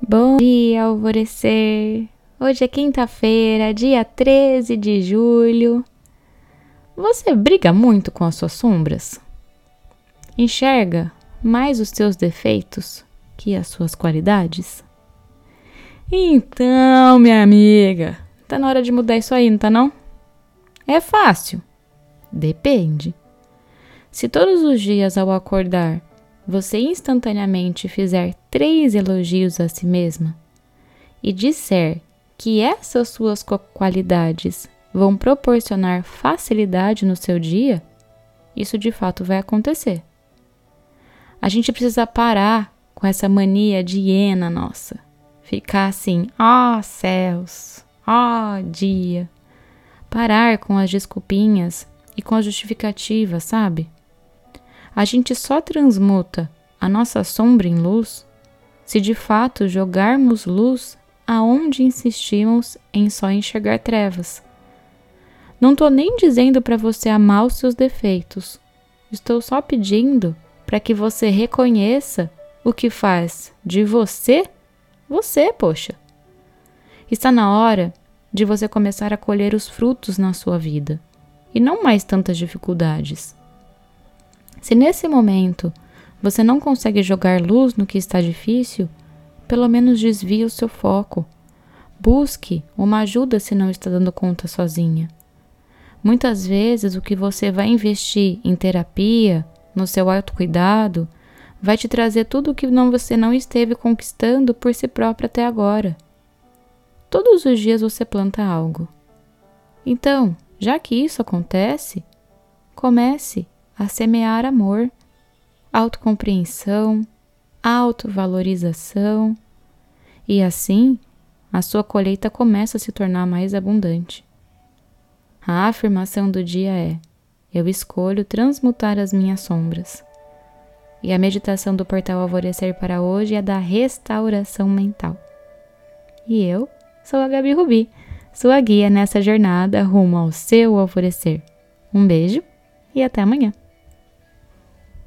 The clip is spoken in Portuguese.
Bom dia, alvorecer! Hoje é quinta-feira, dia 13 de julho. Você briga muito com as suas sombras? Enxerga mais os seus defeitos que as suas qualidades? Então, minha amiga, tá na hora de mudar isso aí, não tá não? É fácil? Depende. Se todos os dias ao acordar você instantaneamente fizer três elogios a si mesma e disser que essas suas qualidades vão proporcionar facilidade no seu dia, isso de fato vai acontecer. A gente precisa parar com essa mania de hiena nossa. Ficar assim, ó oh, céus, ó oh, dia. Parar com as desculpinhas e com as justificativas, sabe? A gente só transmuta a nossa sombra em luz se de fato jogarmos luz aonde insistimos em só enxergar trevas. Não estou nem dizendo para você amar os seus defeitos. Estou só pedindo para que você reconheça o que faz de você você, poxa. Está na hora de você começar a colher os frutos na sua vida e não mais tantas dificuldades. Se nesse momento você não consegue jogar luz no que está difícil, pelo menos desvie o seu foco. Busque uma ajuda se não está dando conta sozinha. Muitas vezes o que você vai investir em terapia, no seu autocuidado, vai te trazer tudo o que não, você não esteve conquistando por si próprio até agora. Todos os dias você planta algo. Então, já que isso acontece, comece a semear amor, autocompreensão, autovalorização, e assim a sua colheita começa a se tornar mais abundante. A afirmação do dia é: Eu escolho transmutar as minhas sombras. E a meditação do portal Alvorecer para hoje é da restauração mental. E eu sou a Gabi Rubi, sua guia nessa jornada rumo ao seu alvorecer. Um beijo e até amanhã.